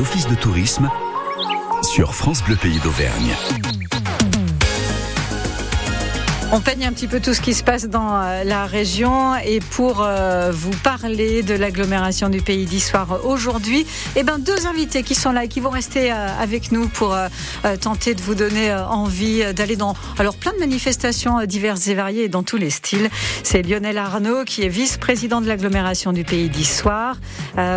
offices de tourisme sur France Bleu Pays d'Auvergne. On peigne un petit peu tout ce qui se passe dans euh, la région et pour euh, vous parler de l'agglomération du pays d'Histoire aujourd'hui, eh ben deux invités qui sont là et qui vont rester euh, avec nous pour tenter de vous donner envie d'aller dans alors plein de manifestations diverses et variées dans tous les styles. C'est Lionel Arnaud qui est vice-président de l'agglomération du pays d'Histoire.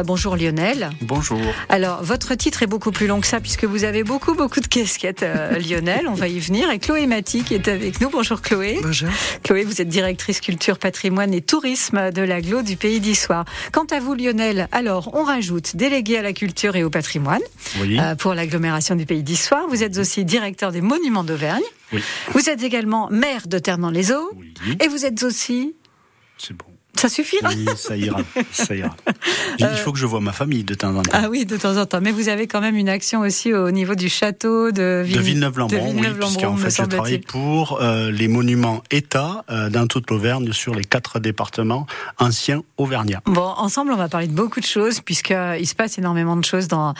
bonjour Lionel. Bonjour. Alors votre titre est beaucoup plus long que ça puisque vous avez beaucoup beaucoup de casquettes Lionel, on va y venir et Chloé Maty qui est avec nous. Bonjour Chloé. Bonjour. Chloé, vous êtes directrice culture, patrimoine et tourisme de l'aglo du Pays d'Issoire. Quant à vous, Lionel, alors on rajoute délégué à la culture et au patrimoine euh, pour l'agglomération du Pays d'Issoire. Vous êtes aussi directeur des monuments d'Auvergne. Vous êtes également maire de Ternan-les-Eaux. Et vous êtes aussi. C'est bon. Ça suffira Oui, ça ira. Ça ira. Il euh, faut que je vois ma famille de temps en temps. Ah oui, de temps en temps. Mais vous avez quand même une action aussi au niveau du château de, Villeneuve-Lambron. oui, puisqu'en fait, je travaille pour euh, les monuments État euh, dans toute l'Auvergne sur les quatre départements anciens auvergnats. Bon, ensemble, on va parler de beaucoup de choses puisqu'il se passe énormément de choses dans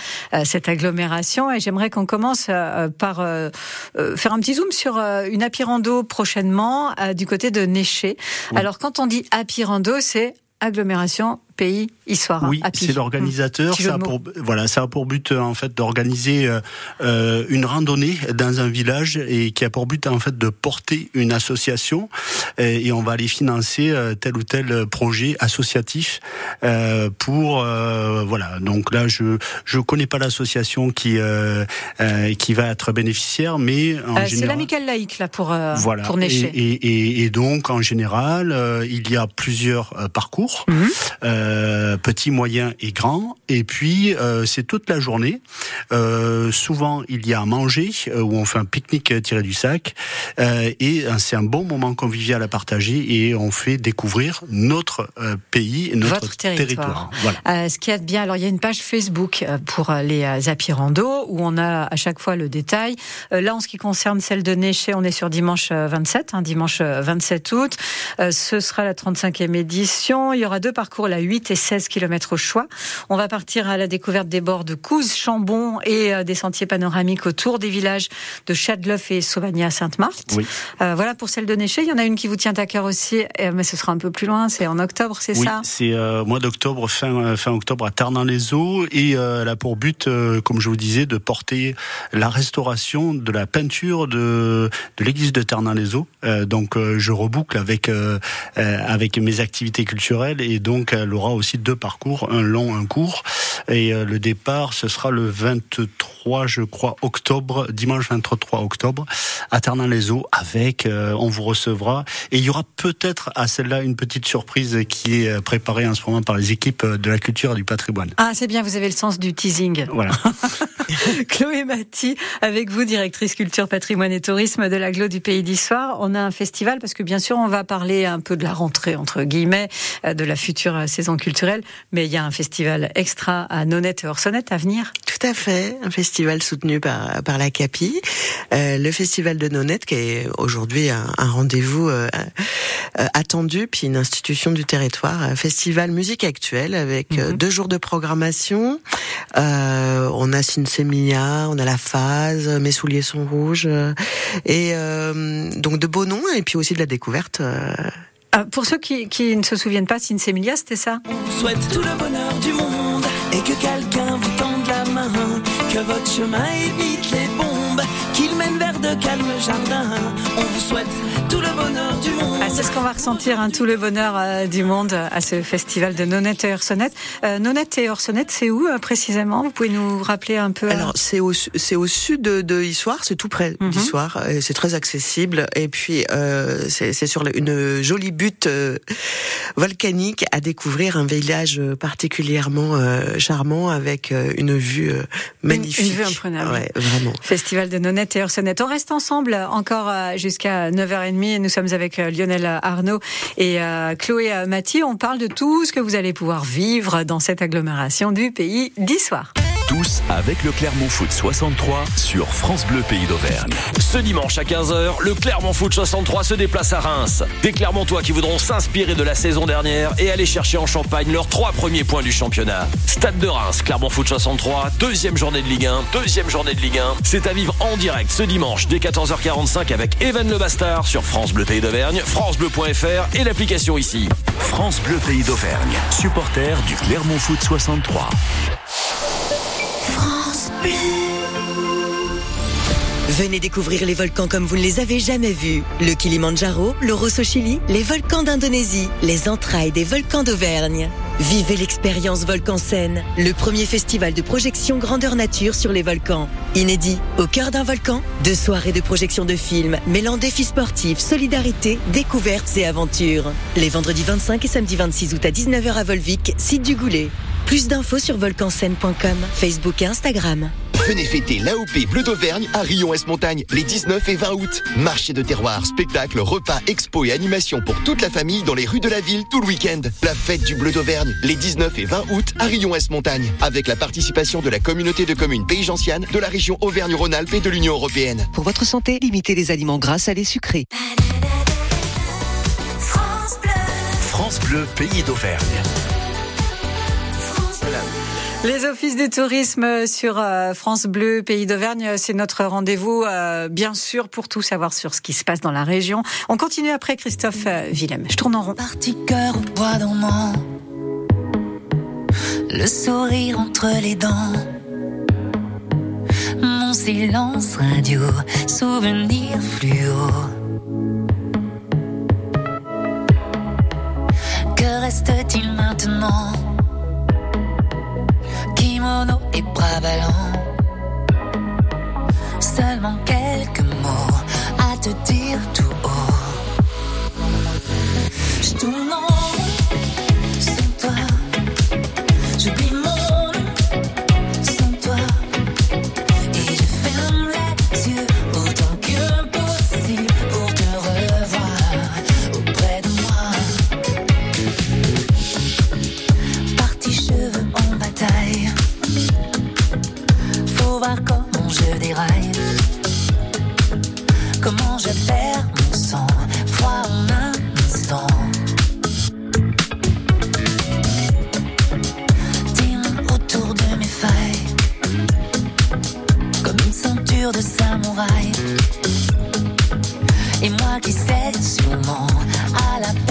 cette agglomération et j'aimerais qu'on commence par faire un petit zoom sur une apirando prochainement du côté de Néché. Alors, quand on dit apirando, c'est agglomération pays Oui, c'est l'organisateur. Ça a pour voilà, ça a pour but en fait d'organiser euh, euh, une randonnée dans un village et qui a pour but en fait de porter une association et, et on va aller financer euh, tel ou tel projet associatif euh, pour euh, voilà. Donc là, je je connais pas l'association qui qui va être bénéficiaire, mais c'est l'amicale laïque là pour voilà. pour Et, et, et, donc en général, il y a plusieurs parcours. Mhm. Euh, petit, moyen et grand. Et puis euh, c'est toute la journée. Euh, souvent il y a à manger où on fait un pique-nique tiré du sac et c'est un bon moment convivial à partager et on fait découvrir notre pays, notre Votre territoire. Voilà. ce qui est bien, alors il y a une page Facebook pour les apirando où on a à chaque fois le détail. là en ce qui concerne celle de Néché, on est sur dimanche 27, hein, dimanche 27 août. ce sera la 35e édition. Il y aura deux parcours, la 8 et 16 km au choix. On va partir à la découverte des bords de Couze, Chambon et euh, des sentiers panoramiques autour des villages de Chadleuf et Sauvagny-Sainte-Marthe. Oui. Euh, voilà pour celle de Néché. Il y en a une qui vous tient à cœur aussi, mais ce sera un peu plus loin. C'est en octobre, c'est oui, ça? C'est euh, mois d'octobre, fin, fin octobre à Ternan-les-Eaux. Et elle a pour but, comme je vous disais, de porter la restauration de la peinture de, de l'église de Ternan-les-Eaux. donc je reboucle avec, avec mes activités culturelles et donc elle aura aussi deux parcours, un long, un court. Et euh, le départ, ce sera le 23, je crois, octobre, dimanche 23 octobre, à Ternin-les-Eaux, avec, euh, on vous recevra. Et il y aura peut-être à celle-là une petite surprise qui est euh, préparée en ce moment par les équipes de la culture et du patrimoine. Ah, c'est bien, vous avez le sens du teasing. Voilà. Chloé Maty, avec vous, directrice culture, patrimoine et tourisme de l'aglo du Pays d'Histoire. On a un festival parce que bien sûr, on va parler un peu de la rentrée, entre guillemets, de la future saison culturelle, mais il y a un festival extra à Nonette et Orsonnette à venir. Tout à fait, un festival soutenu par, par la CAPI. Euh, le festival de Nonette, qui est aujourd'hui un, rendez-vous euh, euh, attendu, puis une institution du territoire, un festival musique actuelle avec mhm. deux jours de programmation. on a Sinsemilia, on a la phase, Mes souliers sont rouges, et donc de beaux noms, et puis aussi de la découverte. Ah, pour ceux qui, ne se souviennent pas, Sinsemilia, c'était ça On souhaite tout le bonheur du monde et que quelqu'un vous tende la main, que votre chemin évite les bombes, qu'il mène vers de calmes jardins. On vous souhaite tout le bonheur du monde. C'est ce qu'on va ressentir, hein, tout le bonheur euh, du monde à ce festival de Nonette et Orsonnette. Euh, Nonette et Orsonnette, c'est où euh, précisément? Vous pouvez nous rappeler un peu Alors, c'est au, c'est au sud de, de Issoire, c'est tout près mhm. d'Issoire, c'est très accessible. Et puis, c'est, c'est sur une jolie butte volcanique à découvrir un village particulièrement charmant avec une vue magnifique. Une, vue imprenable. Ouais, vraiment. Festival de Nonette et Orsonnette. On reste ensemble encore jusqu'à 9h30 nous sommes avec euh, Lionel Arnaud et euh, Chloé Mathieu. On parle de tout ce que vous allez pouvoir vivre dans cette agglomération du pays d'Issoire. Tous avec le Clermont Foot 63 sur France Bleu Pays d'Auvergne. Ce dimanche à 15h, le Clermont Foot 63 se déplace à Reims. Des Clermontois qui voudront s'inspirer de la saison dernière et aller chercher en Champagne leurs trois premiers points du championnat. Stade de Reims, Clermont Foot 63, deuxième journée de Ligue 1, deuxième journée de Ligue 1. C'est à vivre en direct ce dimanche dès 14h45 avec Evan Le Bastard sur France Bleu Pays d'Auvergne, francebleu.fr et l'application ici. France Bleu Pays d'Auvergne, supporter du Clermont Foot 63. Venez découvrir les volcans comme vous ne les avez jamais vus. Le Kilimandjaro, le Rosso Chili, les volcans d'Indonésie, les entrailles des volcans d'Auvergne. Vivez l'expérience Volcan Scène, le premier festival de projection grandeur nature sur les volcans. Inédit, au cœur d'un volcan, deux soirées de projection de films mêlant défis sportifs, solidarité, découvertes et aventures. Les vendredis 25 et samedi 26 août à 19h à Volvic, site du Goulet. Plus d'infos sur volcanscène.com, Facebook et Instagram. Venez fêter l'AOP Bleu d'Auvergne à Rion-Est-Montagne les 19 et 20 août. Marché de terroir, spectacle, repas, expo et animation pour toute la famille dans les rues de la ville tout le week-end. La fête du Bleu d'Auvergne les 19 et 20 août à Rion-Est-Montagne avec la participation de la communauté de communes Pays Gentiane, de la région Auvergne-Rhône-Alpes et de l'Union Européenne. Pour votre santé, limitez les aliments gras, salés, sucrés. France Bleu Pays d'Auvergne. Les offices du tourisme sur euh, France Bleu, Pays d'Auvergne, c'est notre rendez-vous, euh, bien sûr, pour tout savoir sur ce qui se passe dans la région. On continue après Christophe euh, Willem. Je tourne en rond. Au le sourire entre les dents. Mon silence radio, souvenir fluo. Que reste-t-il maintenant? Et bras ballants. Seulement quelques mots à te dire tout haut. Je de samouraï. Et moi qui cède sûrement à l'appel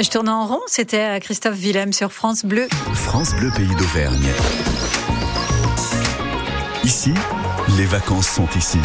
Je tourne en rond, c'était Christophe Willem sur France Bleu. France Bleu Pays d'Auvergne. Ici, les vacances sont ici.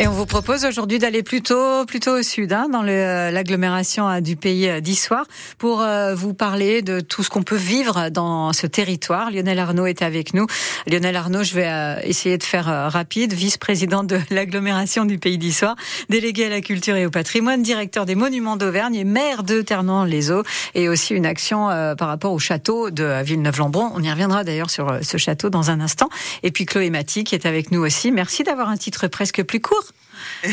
Et on vous propose aujourd'hui d'aller plutôt plutôt au sud, hein, dans euh, l'agglomération euh, du pays euh, d'Issoire, pour vous parler de tout ce qu'on peut vivre dans ce territoire. Lionel Arnaud est avec nous. Lionel Arnaud, je vais essayer de faire rapide, vice-président de l'agglomération du pays d'Issoire, délégué à la culture et au patrimoine, directeur des monuments d'Auvergne et maire de Ternan-les-Eaux, et aussi une action par rapport au château de Villeneuve-Lambron. On y reviendra d'ailleurs sur ce château dans un instant. Et puis Chloé Maty qui est avec nous aussi. Merci d'avoir un titre presque plus court.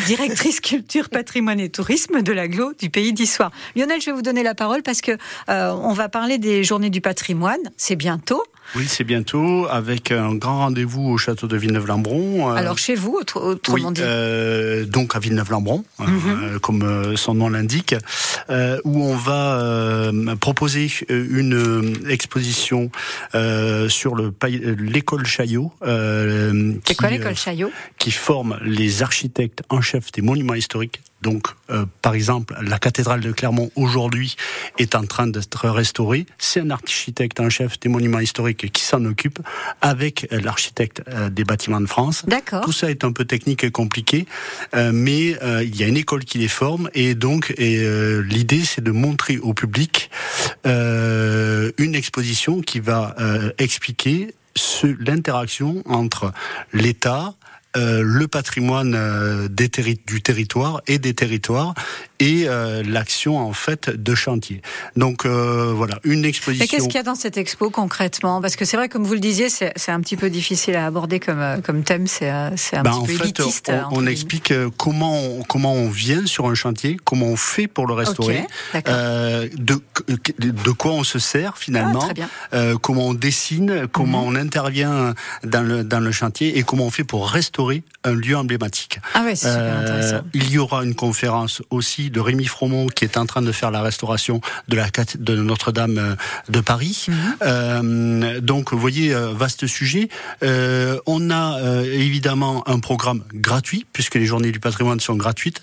Directrice culture, patrimoine et tourisme de l'aglo du pays d'Issoire. Lionel, je vais vous donner la parole parce que euh, on va parler des journées du patrimoine. C'est bientôt. Oui, c'est bientôt, avec un grand rendez-vous au château de Villeneuve-Lambron. Euh, Alors chez vous, autrement dit euh, Donc à Villeneuve-Lambron, hein, mhm. comme son nom l'indique, où on va proposer une exposition sur l'école Chaillot. c'est quoi l'école Chaillot? Qui forme les architectes en chef des monuments historiques donc, euh, par exemple, la cathédrale de Clermont aujourd'hui est en train d'être restaurée. C'est un architecte en chef des monuments historiques qui s'en occupe avec l'architecte euh, des bâtiments de France. D'accord. Tout ça est un peu technique et compliqué, euh, mais il y a une école qui les forme et donc l'idée c'est de montrer au public une exposition qui va expliquer l'interaction entre l'État, euh, le patrimoine euh, du territoire et des territoires et euh, l'action en fait de chantier. Donc voilà, une exposition. Mais qu'est-ce qu'il y a dans cette expo concrètement? Parce que c'est vrai, comme vous le disiez, c'est un petit peu difficile à aborder comme, comme thème, c'est un ben, petit peu élitiste. On, on explique comment on, comment on vient sur un chantier, comment on fait pour le restaurer, de, de quoi on se sert finalement, ah, comment on dessine, comment mhm. on intervient dans le, dans le chantier et comment on fait pour restaurer un lieu emblématique. Ah ouais, c'est super euh, intéressant. Il y aura une conférence aussi de Rémi Fromont qui est en train de faire la restauration de la de Notre-Dame euh, de Paris. Mhm. Euh, donc, vous voyez, vaste sujet. on a évidemment un programme gratuit puisque les journées du patrimoine sont gratuites.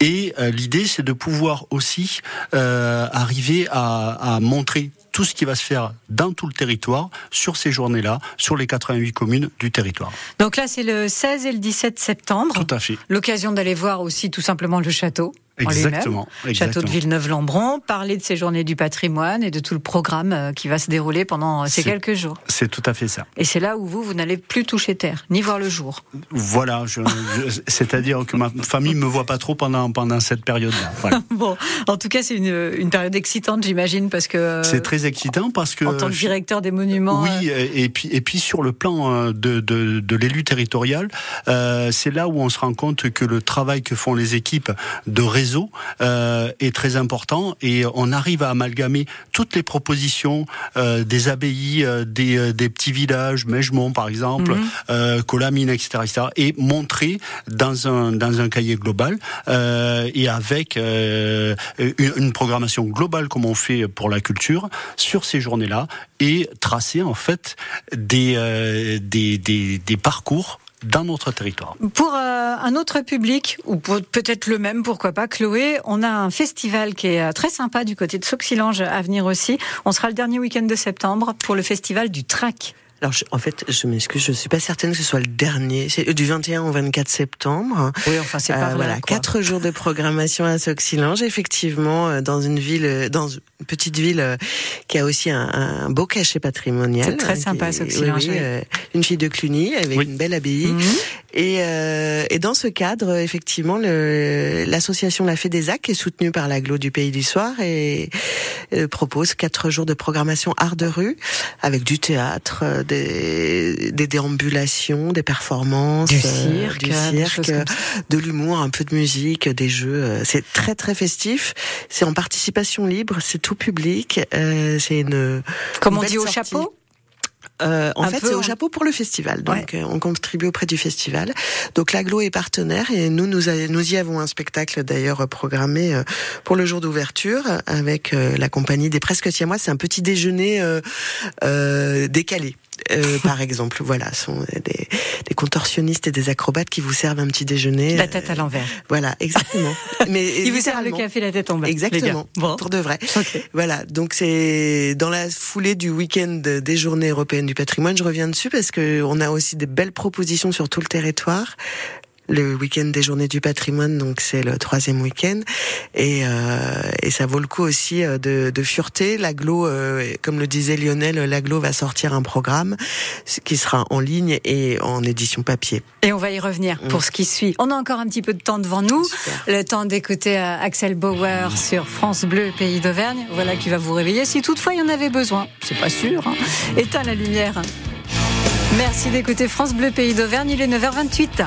Et l'idée, c'est de pouvoir aussi arriver à, à montrer tout ce qui va se faire dans tout le territoire sur ces journées-là, sur les 88 communes du territoire. Donc là, c'est le 16 et le 17 septembre. Tout à fait. L'occasion d'aller voir aussi tout simplement le château. Exactement, Château de Villeneuve-Lambron, parler de ces journées du patrimoine et de tout le programme euh, qui va se dérouler pendant euh, ces quelques jours. C'est tout à fait ça. Et c'est là où vous, vous n'allez plus toucher terre, ni voir le jour. Voilà, c'est-à-dire que ma famille me voit pas trop pendant, pendant cette période-là. bon, en tout cas, c'est une, une période excitante, j'imagine, parce que... Euh, c'est très excitant parce que... En tant que directeur des monuments... Oui, et, puis, et puis sur le plan de, de, de l'élu territorial, euh, c'est là où on se rend compte que le travail que font les équipes de réseau euh, est très important et on arrive à amalgamer toutes les propositions euh, des abbayes, euh, des, des, petits villages, Mègemont par exemple, mhm. Colamine, etc., etc., et montrer dans un dans un cahier global et avec une, une programmation globale comme on fait pour la culture sur ces journées-là et tracer en fait des, des, des, des parcours dans notre territoire. Pour euh, un autre public, ou peut-être le même, pourquoi pas, Chloé, on a un festival qui est euh, très sympa du côté de Soxilange à venir aussi. On sera le dernier week-end de septembre pour le festival du Trac. Alors, en fait, je m'excuse, je suis pas certaine que ce soit le dernier. C'est du 21 au 24 septembre. Oui, enfin, c'est pas euh, Voilà, quatre jours de programmation à Soxilange, effectivement, euh, dans une ville, euh, dans une petite ville qui a aussi un, un beau cachet patrimonial. C'est très sympa, Soxilange. Oui, une fille de Cluny avec une belle abbaye. Mhm. Et, et, dans ce cadre, effectivement, l'association La Fée des Ac, qui est soutenue par l'aglo du Pays du Soir, et, propose quatre jours de programmation art de rue avec du théâtre des, des déambulations, des performances, du euh, cirque, du cirque de l'humour, un peu de musique, des jeux. Euh, c'est très très festif. C'est en participation libre, c'est tout public. Euh, c'est une. Comme on dit au chapeau. Euh, en fait, c'est au chapeau pour le festival. Donc, euh, on contribue auprès du festival. Donc, l'aglo est partenaire et nous, nous, nous y avons un spectacle d'ailleurs programmé euh, pour le jour d'ouverture avec la compagnie des Presque Siamois. C'est un petit déjeuner décalé. Euh, par exemple. Voilà, sont des, des, contorsionnistes et des acrobates qui vous servent un petit déjeuner. La tête à l'envers. Voilà, exactement. Mais ils vous servent le café la tête en bas. Exactement. Bon. Pour de vrai. Voilà, donc c'est dans la foulée du week-end des Journées européennes du patrimoine. Je reviens dessus parce que on a aussi des belles propositions sur tout le territoire le week-end des journées du patrimoine, donc c'est le troisième week-end, et, euh, et ça vaut le coup aussi euh, de, de fureter. L'aglo, euh, comme le disait Lionel, l'aglo va sortir un programme qui sera en ligne et en édition papier. Et on va y revenir pour mm. ce qui suit. On a encore un petit peu de temps devant nous, le temps d'écouter Axel Bauer sur France Bleu, pays d'Auvergne. Voilà qui va vous réveiller si toutefois il y en avait besoin. C'est pas sûr. Hein. Éteins la lumière. Merci d'écouter France Bleu, pays d'Auvergne. Il est 9h28.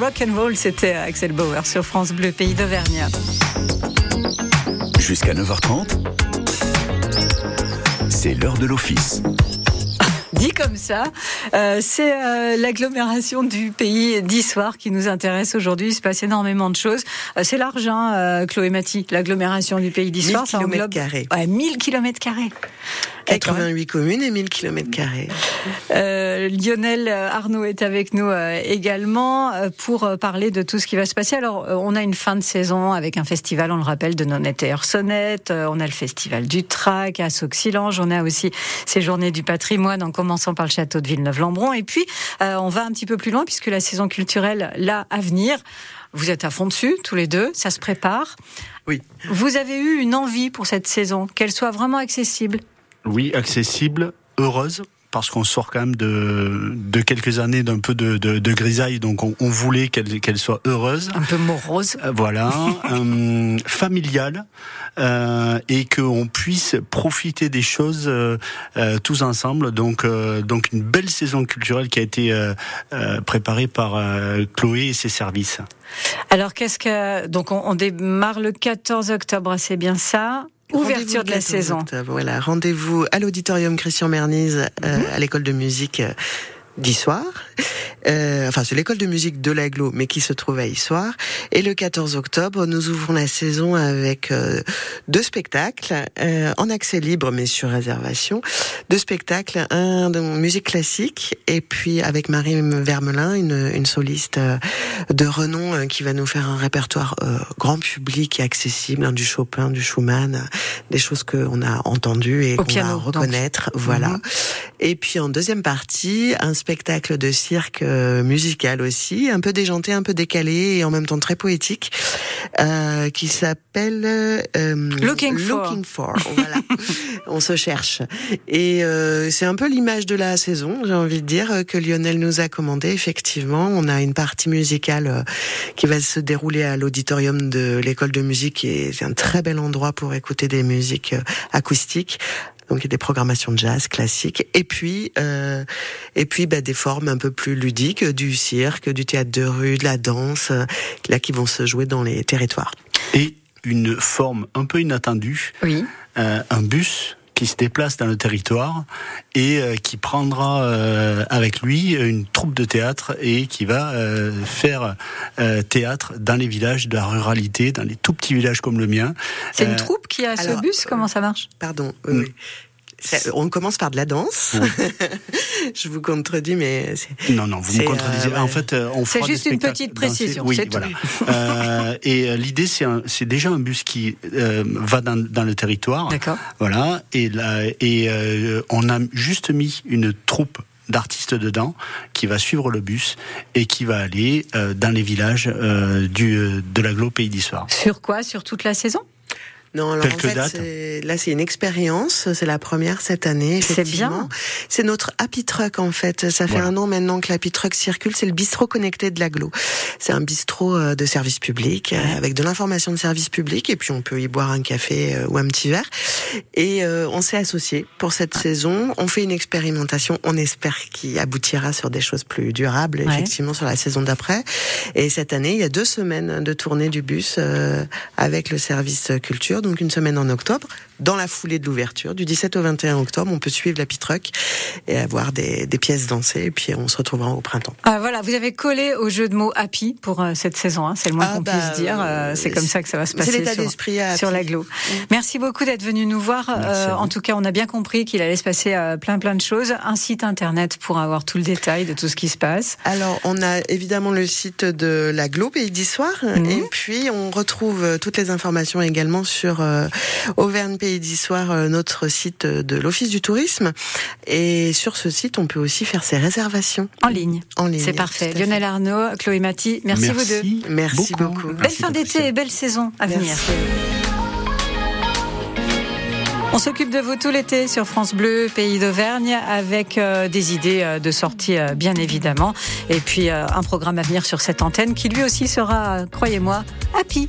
Rock and roll, c'était Axel Bauer sur France Bleu, pays d'Auvergne. Jusqu'à 9h30, c'est l'heure de l'office. Dit comme ça, euh, c'est euh, l'agglomération du pays d'Issoire qui nous intéresse aujourd'hui. Il se passe énormément de choses. Euh, c'est l'argent, hein, Chloé Mati, l'agglomération du pays d'Issoire. 1000 km carrés. Ouais, 1000 km carrés. 88 communes et 1000 km carrés. Euh, Lionel Arnaud est avec nous euh, également euh, pour parler de tout ce qui va se passer. Alors, on a une fin de saison avec un festival, on le rappelle, de Nonette et Hersonnette. On a le festival du Trac à Sauxilange. On a aussi ces journées du patrimoine en commençant par le château de Villeneuve-Lambron. Et puis, on va un petit peu plus loin puisque la saison culturelle, là, à venir, vous êtes à fond dessus, tous les deux, ça se prépare. Oui. Vous avez eu une envie pour cette saison, qu'elle soit vraiment accessible? Oui, accessible, heureuse parce qu'on sort quand même de, de quelques années d'un peu de, de, de, grisaille, donc on, on voulait qu'elle qu'elle soit heureuse. Un peu morose. Euh, voilà, euh, familiale, euh, et qu'on puisse profiter des choses euh, euh tous ensemble. Donc, euh, donc une belle saison culturelle qui a été préparée par Chloé et ses services. Alors qu'est-ce que donc on, on démarre le 14 octobre, c'est bien ça? Ouverture de la saison. voilà, rendez-vous à l'auditorium Christian Mernise euh, mhm. à l'école de musique euh, d'Issoire. Euh, enfin, c'est l'école de musique de l'Aglo, mais qui se trouve à Issoire. Et le 14 octobre, nous ouvrons la saison avec euh, deux spectacles euh, en accès libre, mais sur réservation. Deux spectacles, un de musique classique, et puis avec Marie Vermelin, une, une soliste euh, de renom, euh, qui va nous faire un répertoire grand public et accessible, hein, du Chopin, du Schumann, des choses qu'on a entendues et qu'on va reconnaître. Voilà. Mhm. Et puis en deuxième partie, un spectacle de cirque euh, musical aussi, un peu déjanté, un peu décalé et en même temps très poétique, euh, qui s'appelle euh, Looking, for. Voilà, on se cherche. Et euh, c'est un peu l'image de la saison, j'ai envie de dire, que Lionel nous a commandé. Effectivement, on a une partie musicale qui va se dérouler à l'auditorium de l'école de musique, et c'est un très bel endroit pour écouter des musiques acoustiques donc il y a des programmations de jazz classiques, et puis euh, et puis bah, des formes un peu plus ludiques, du cirque, du théâtre de rue, de la danse, euh, là qui vont se jouer dans les territoires. Et une forme un peu inattendue, oui. euh, un bus qui se déplace dans le territoire et euh, qui prendra euh, avec lui une troupe de théâtre et qui va euh, faire théâtre dans les villages de la ruralité, dans les tout petits villages comme le mien. C'est une troupe qui a ce bus? Comment ça marche? Pardon. Oui. On commence par de la danse. je vous contredis, mais non, non, vous me contredisez. En fait, on c'est juste une petite précision. Oui, voilà. euh, et l'idée, c'est, c'est déjà un bus qui euh, va dans, dans, le territoire. D'accord. Voilà. Et là, et euh, on a juste mis une troupe d'artistes dedans qui va suivre le bus et qui va aller euh, dans les villages du de l'aglo Pays d'Histoire. Sur quoi? Sur toute la saison? Non, alors en fait, là c'est une expérience, c'est la première cette année. C'est bien. C'est notre Happy Truck en fait. Ça fait un an maintenant que l'Happy Truck circule. C'est le bistrot connecté de l'aglo. C'est un bistrot euh, de service public euh, avec de l'information de service public et puis on peut y boire un café euh, ou un petit verre. Et on s'est associé pour cette saison. On fait une expérimentation. On espère qu'il aboutira sur des choses plus durables, effectivement, sur la saison d'après. Et cette année, il y a deux semaines de tournée du bus avec le service culture donc une semaine en octobre. Dans la foulée de l'ouverture, du 17 au 21 octobre, on peut suivre la Pitruck et avoir des, pièces dansées, et puis on se retrouvera au printemps. Ah, voilà, vous avez collé au jeu de mots happy pour euh, cette saison, hein, c'est le moins ah, qu'on puisse bah, dire. Euh, c'est comme ça que ça va se passer. C'est l'état d'esprit sur l'aglo. Mm. Merci beaucoup d'être venu nous voir. Euh, en tout cas, on a bien compris qu'il allait se passer plein plein de choses. Un site internet pour avoir tout le détail de tout ce qui se passe. Alors, on a évidemment le site de l'aglo Pays d'Histoire, mm. et puis on retrouve toutes les informations également sur euh, Auvergne Pays d'Histoire, euh, notre site de l'Office du tourisme. Et sur ce site, on peut aussi faire ses réservations. En ligne. En ligne. C'est parfait. Lionel Arnaud, Chloé Mati, merci, vous deux. Merci beaucoup. Belle fin d'été et belle saison à venir. On s'occupe de vous tout l'été sur France Bleu, pays d'Auvergne, avec euh, des idées de sortie, bien évidemment. Et puis un programme à venir sur cette antenne qui lui aussi sera, croyez-moi, happy.